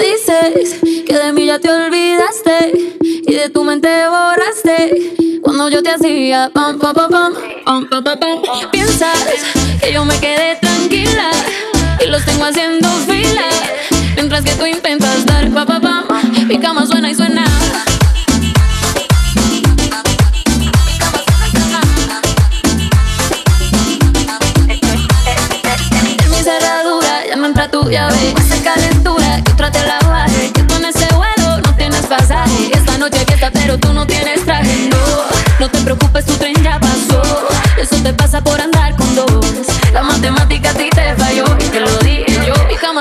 Dices que de mí ya te olvidaste y de tu mente borraste cuando yo te hacía pam pam pam pam pam pam pam, pam. Piensas que yo me quedé tranquila y los tengo haciendo fila mientras que tú intentas dar pam pam pam. Mi cama suena y suena.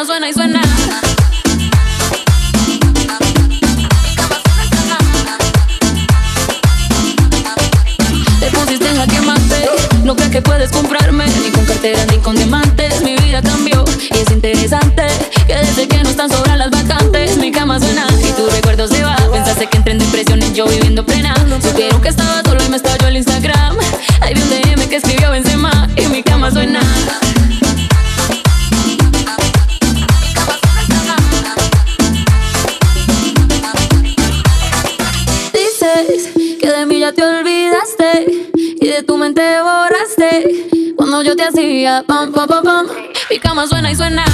Suena y suena. Te pusiste en jaque mate No crees que puedes comprarme Ni con cartera ni con diamantes. Mi vida cambió y es interesante Que desde que no están sobran las vacantes. Mi cama suena y tu recuerdo se va. Pensaste que entré en depresión yo viviendo plena tu mente borraste cuando yo te hacía pam pam pam pam. Mi cama suena y suena.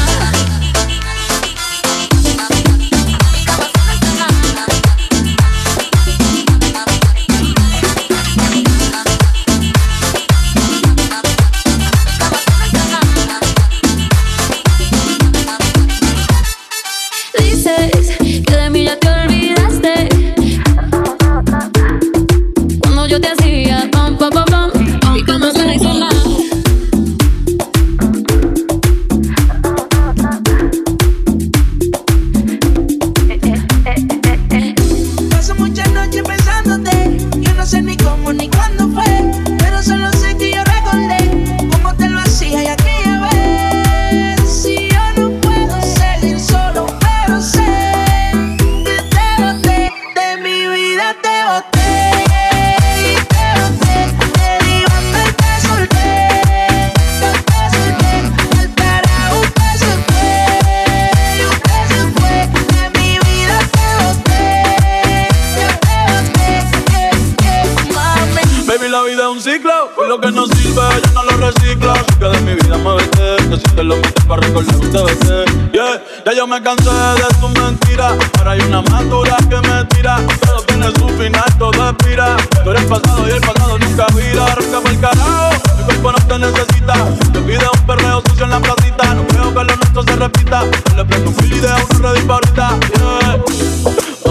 Sirve, yo no lo reciclo. Así que de mi vida me vete. Que si te lo metes para recordar un TBT. Yeah, ya yo me cansé de tu mentira. Ahora hay una más que me tira. Todo tiene su final, todo expira. Tú eres pasado y el pasado nunca vira. Arranca el carajo. Mi cuerpo no te necesita. Te pide un perreo sucio en la placita. No creo que lo nuestro se repita. Le prendo un fil y una red ahorita. Yeah.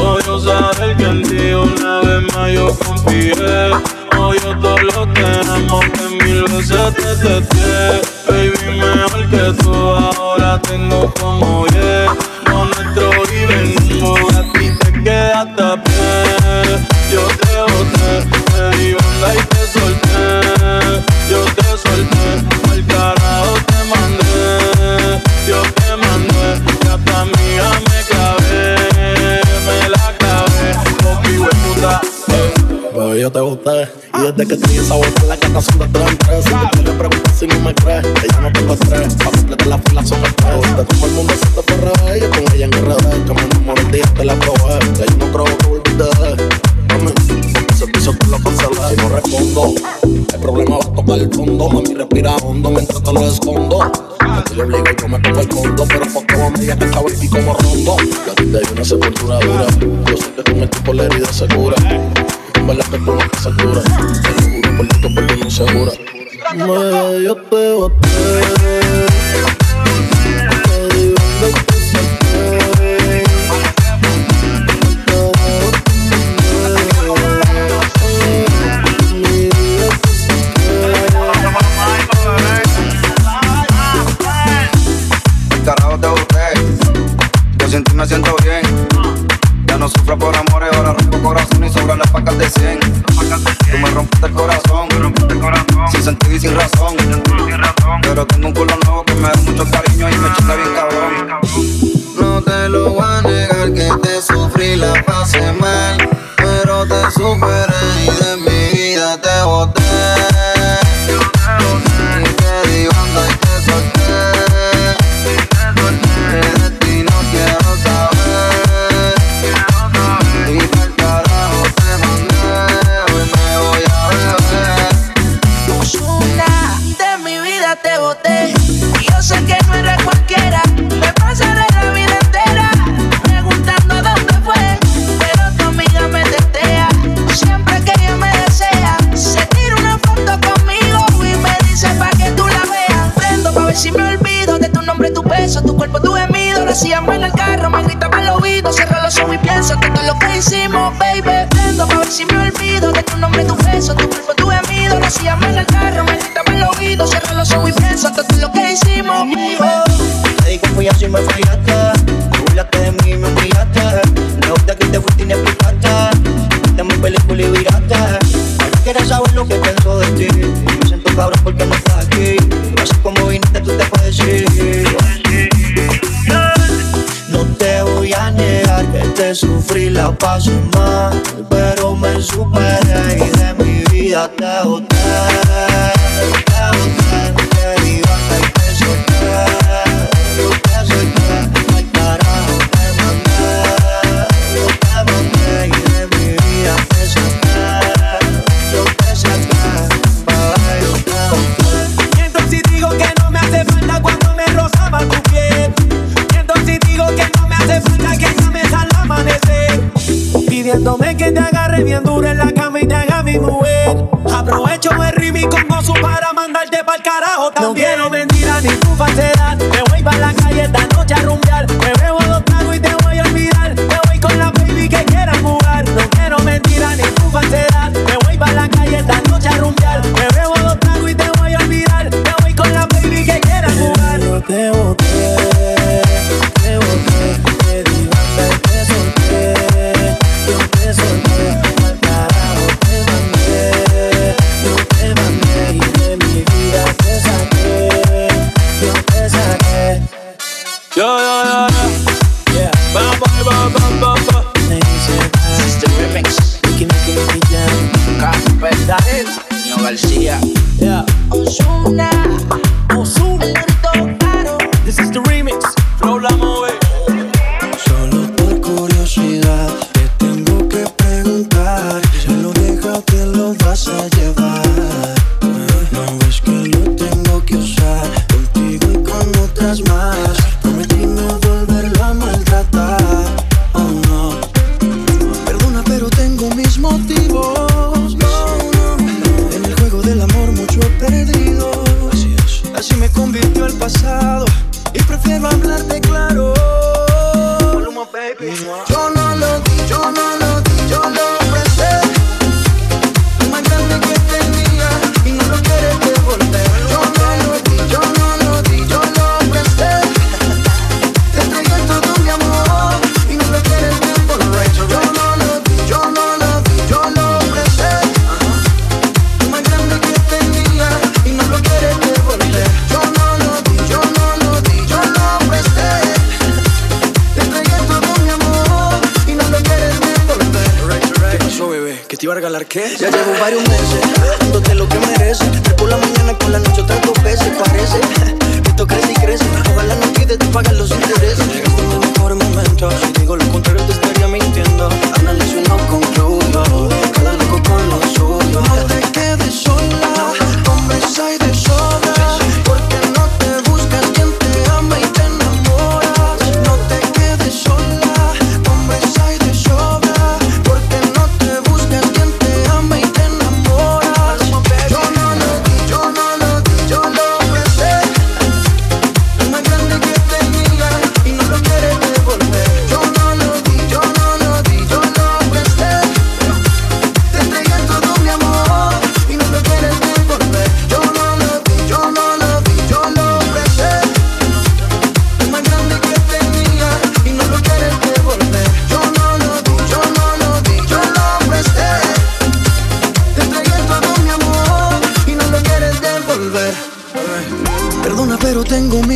Odio saber ti una vez más yo confié todo lo amo que mil veces te testé Baby, mejor que tú ahora tengo como yeah Lo nuestro y venimos, a ti te quedaste a pie. Yo te boté, te di banda y te solté. Yo te te Y desde que te di esa vuelta la gata son de tres en tres. Si te quiero preguntar si no me crees Ella no tengo estrés Pa' completar la fila son las tres. De todo el mundo se te fue revés Yo con ella en RD Que me enamoré el día que la probé Que yo no creo que volví de Mami, porque ese piso te lo cancelé Si no respondo El problema va a tocar el fondo. Mami, respira hondo mientras te lo escondo. Yo obligo, yo me pongo el fondo Pero poco a medida que estaba aquí como rondo. Yo a ti te di una sepultura dura. Yo sé que con el tipo la herida se cura verdad que tú no te aseguras Te por que no si me olvido de tu nombre, tu beso, tu cuerpo, tu gemido. Lo hacíamos en el carro, me gritaba al oído. Cierro los ojos y pienso todo lo que hicimos, baby. Prendo pa' ver si me olvido de tu nombre, tu beso, tu cuerpo, tu gemido. Lo hacíamos en el carro, me gritaba al oído. Cierro los ojos y pienso que todo lo que hicimos, baby. Te di confianza y me fallaste. Burlaste de mí y me humillaste. La que te fuiste y ni explicaste. Viste mi película y viraste. Ahora quieres saber lo que pienso de ti. Siento cabrón porque no estás aquí. No te voy a negar que te sufrí, la pasé mal, pero me superé y de mi vida te boté. bien duro en la cama y te haga mi mujer. Aprovecho el ritmo y con gozo para mandarte pa'l carajo también.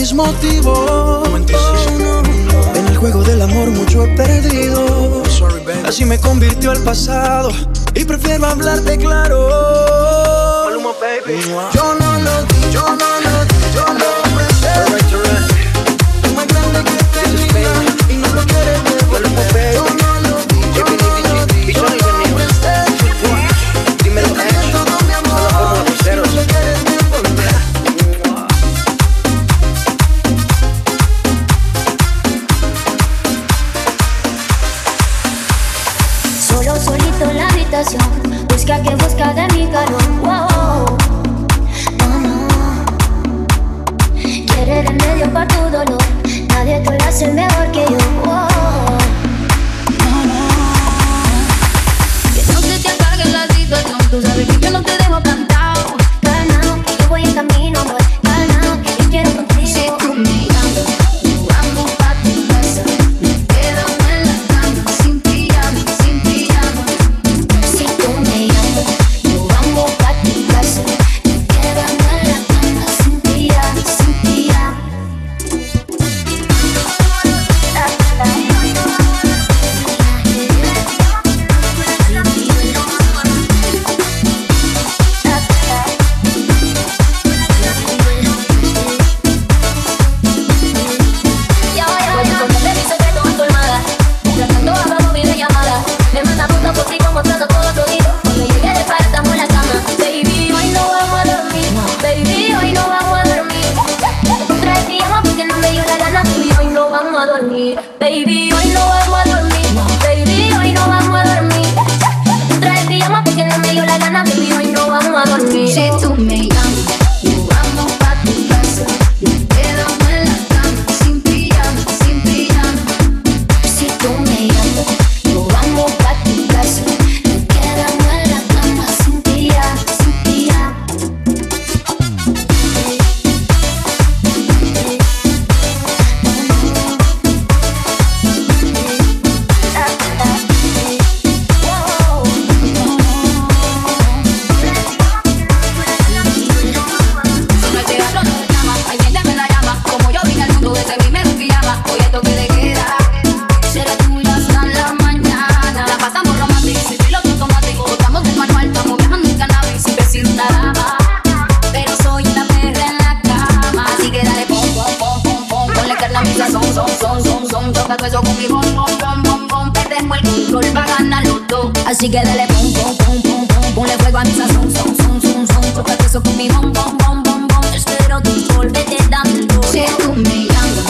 mis motivos. En el juego del amor mucho he perdido. Así me convirtió al pasado y prefiero hablarte claro. Yo no lo yo no lo Toca eso con mi bom, bom, bom, bom, bom. Perdemos el control para ganar los dos. Así que dale pum, pum, pum, pum, pum. Ponle fuego a mi sazón, son, son, son, son. Toca eso con mi bom, bom, bom, bom, bom. Espero tu golpe te dando. Si tú me llamas.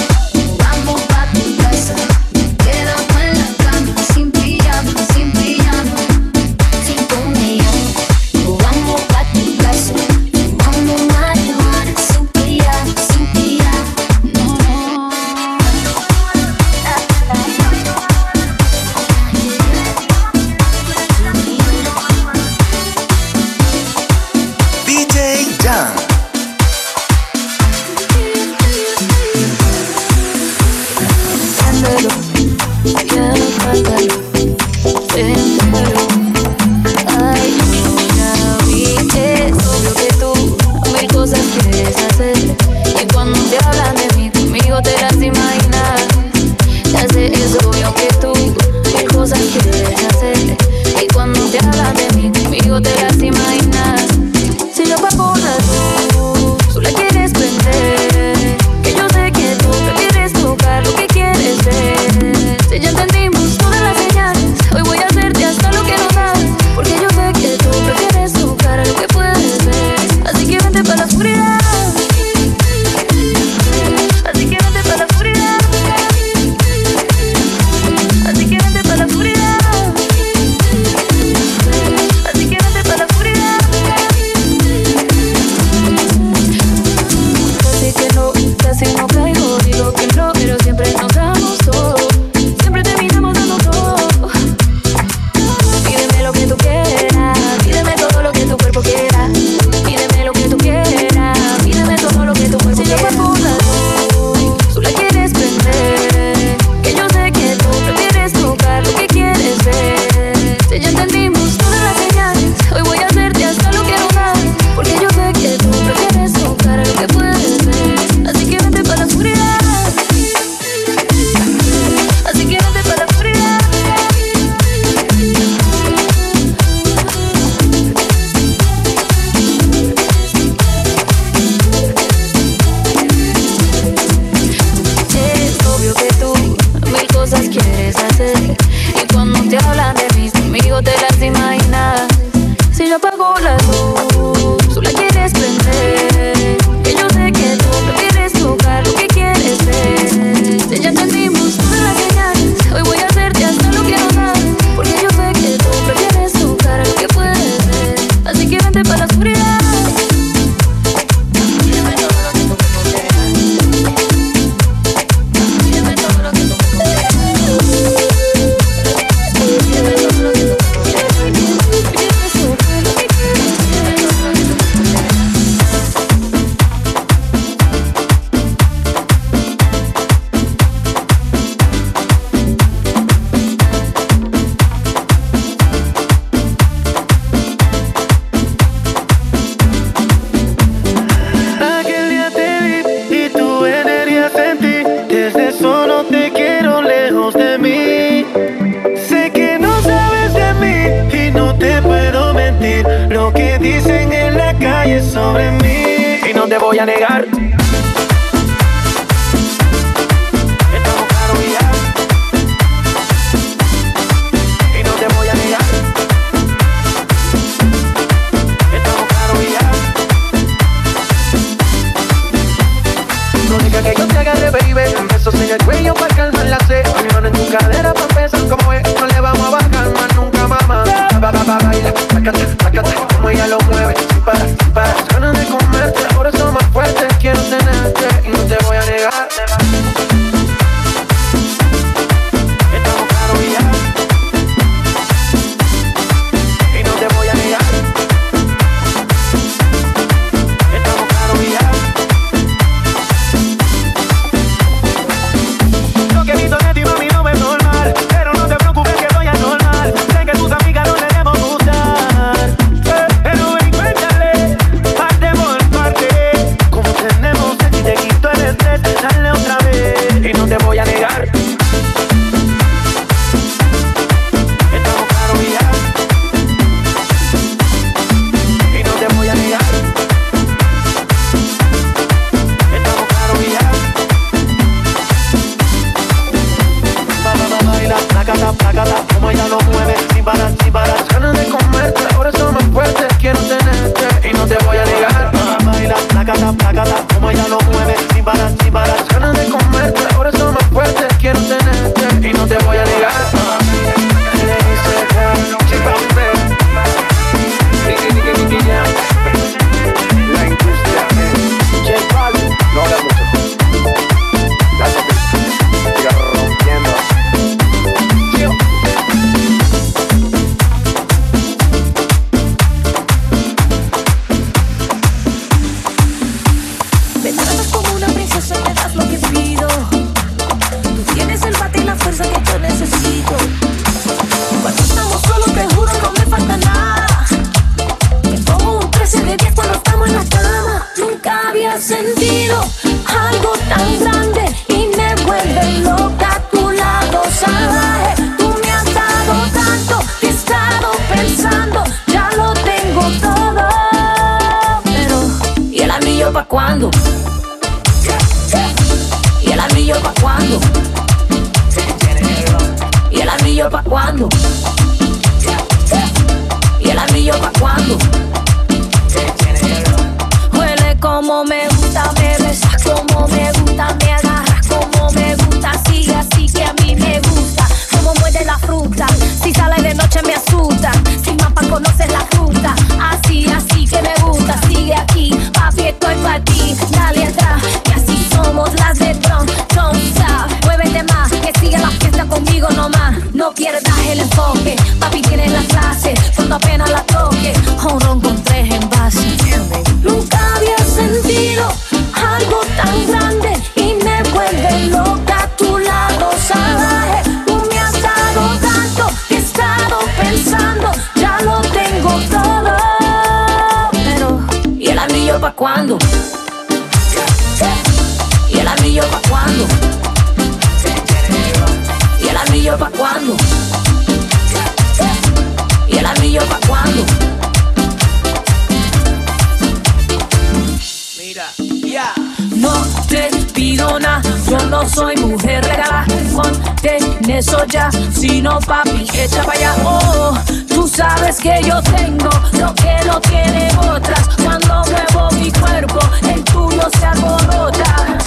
no papi, echa para allá, oh, tú sabes que yo tengo lo que no tiene otras, cuando muevo mi cuerpo, el tuyo se alborota,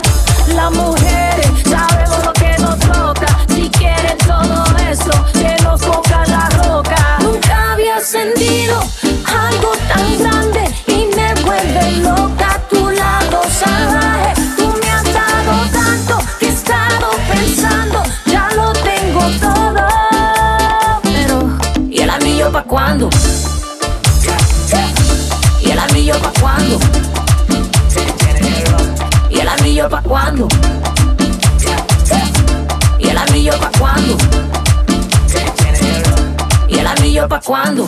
las mujeres sabemos lo que nos toca, si quieren todo eso, que nos toca la roca, nunca había sentido algo tan grande y me vuelve loca. Tú cuándo? ¿Y el anillo pa' cuándo? ¿Y el anillo pa' cuándo? ¿Y el anillo pa' cuándo? ¿Y el anillo pa' cuándo?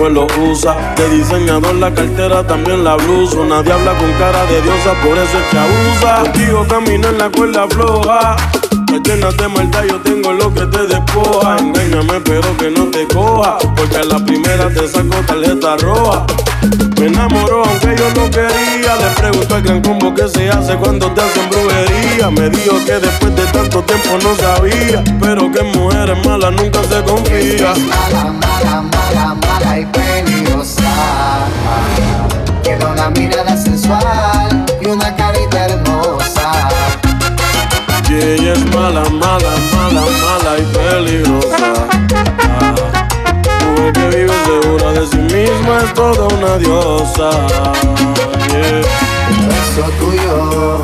después lo usa. De diseñador la cartera, también la blusa. Una diabla con cara de diosa, por eso es que abusa. Contigo camina en la cuerda floja. Me llenas de maldad, yo tengo lo que te despoja. Engáñame, pero que no te coja. Porque a la primera te saco tarjeta roja. Me enamoró aunque yo no quería. Le pregunto al gran combo que se hace cuando te hacen brujería. Me dijo que después de tanto tiempo no sabía. Pero que mujeres malas nunca se confía. Mala, mala, mala, mala y peligrosa. Tiene una mirada sensual y una hermosa. Y ella es mala, mala, mala, mala y peligrosa que vive segura de sí misma es toda una diosa. Yeah. El beso tuyo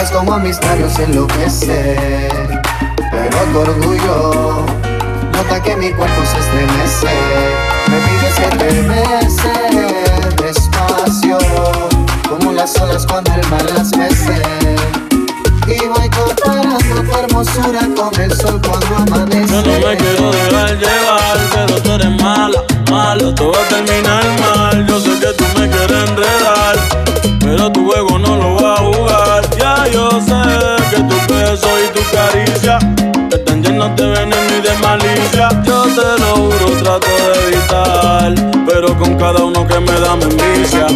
es como a mis labios enloquece, pero tu orgullo nota que mi cuerpo se estremece. Me pides que te bese despacio, como las olas cuando el mar las mece. Y voy comparando tu hermosura con el sol cuando amanece. Yo no me quiero dejar llevar, pero tú eres mala, mala. Todo va a terminar mal. Yo sé que tú me quieres enredar, pero tu juego no lo va a jugar. Ya yo sé que tu beso y tu caricia están llenos de veneno y de malicia. Yo te lo juro, trato de evitar, pero con cada uno que me da me envicia.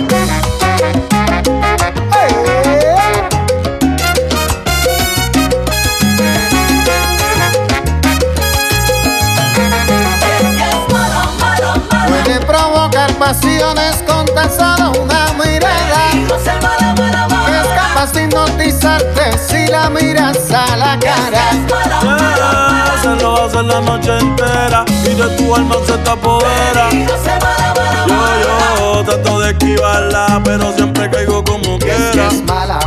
La cara. Yeah, se lo hace la noche entera y de tu alma se te apodera. Yo, yo trato de esquivarla, pero siempre caigo como quiera. es mala, mala,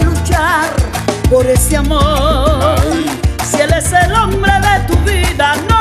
luchar por ese amor. Si él es el hombre de tu vida, no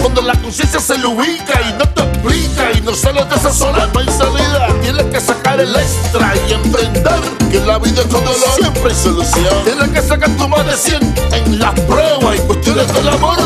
Cuando la conciencia se le ubica y no te explica y no sales de esa zona, no hay salida. Tienes que sacar el extra y emprender, que la vida es con dolor, siempre hay solución. Tienes que sacar tu más de 100 en las pruebas y cuestiones del amor.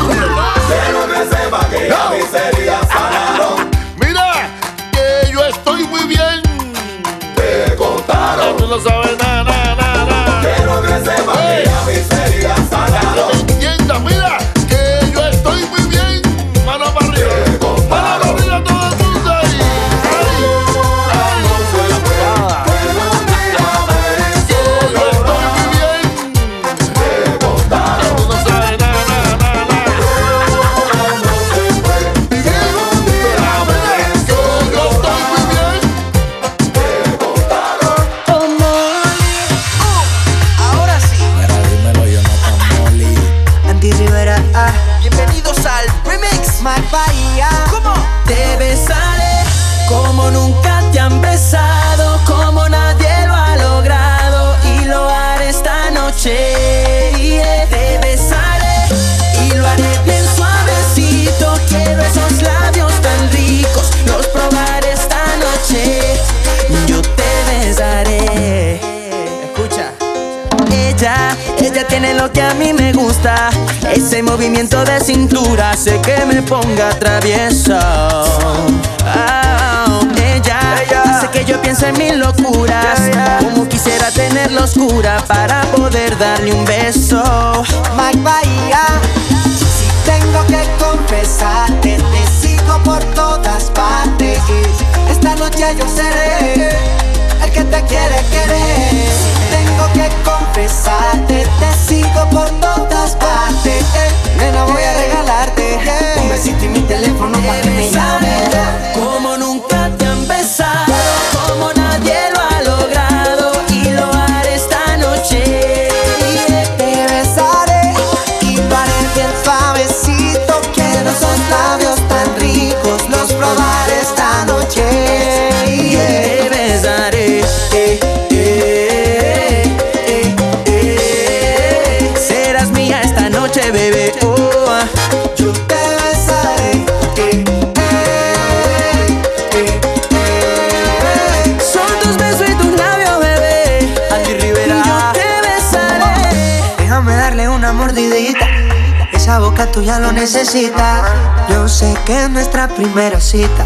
Boca tuya lo necesita. Yo sé que es nuestra primera cita.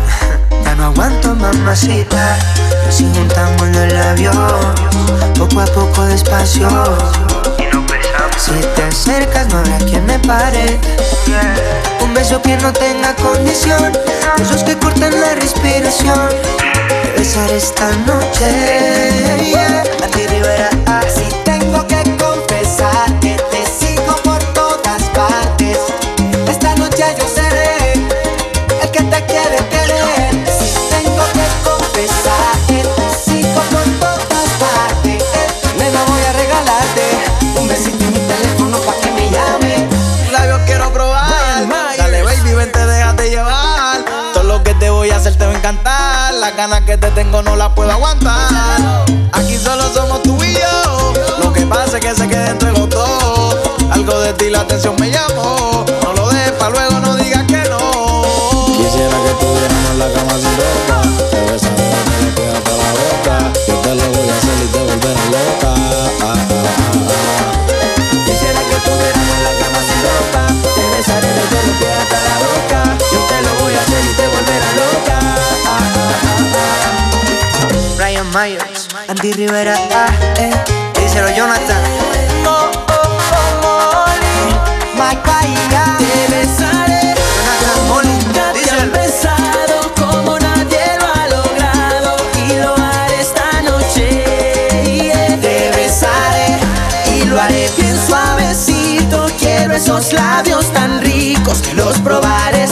Ya no aguanto, mamacita. Y Si juntamos los labios, poco a poco despacio. Si te acercas, no habrá quien me pare. Un beso que no tenga condición. Besos que cortan la respiración. Te besaré esta noche. Yeah. Andy Rivera, tengo no las Rivera, ah, eh. Díselo, Jonathan. Oh, oh, oh, Molly. Te besaré. Jonathan Molly, Nunca te han díselo. besado como nadie lo ha logrado y lo haré esta noche. Yeah. Te besaré y lo haré bien suavecito. Quiero esos labios tan ricos los probaré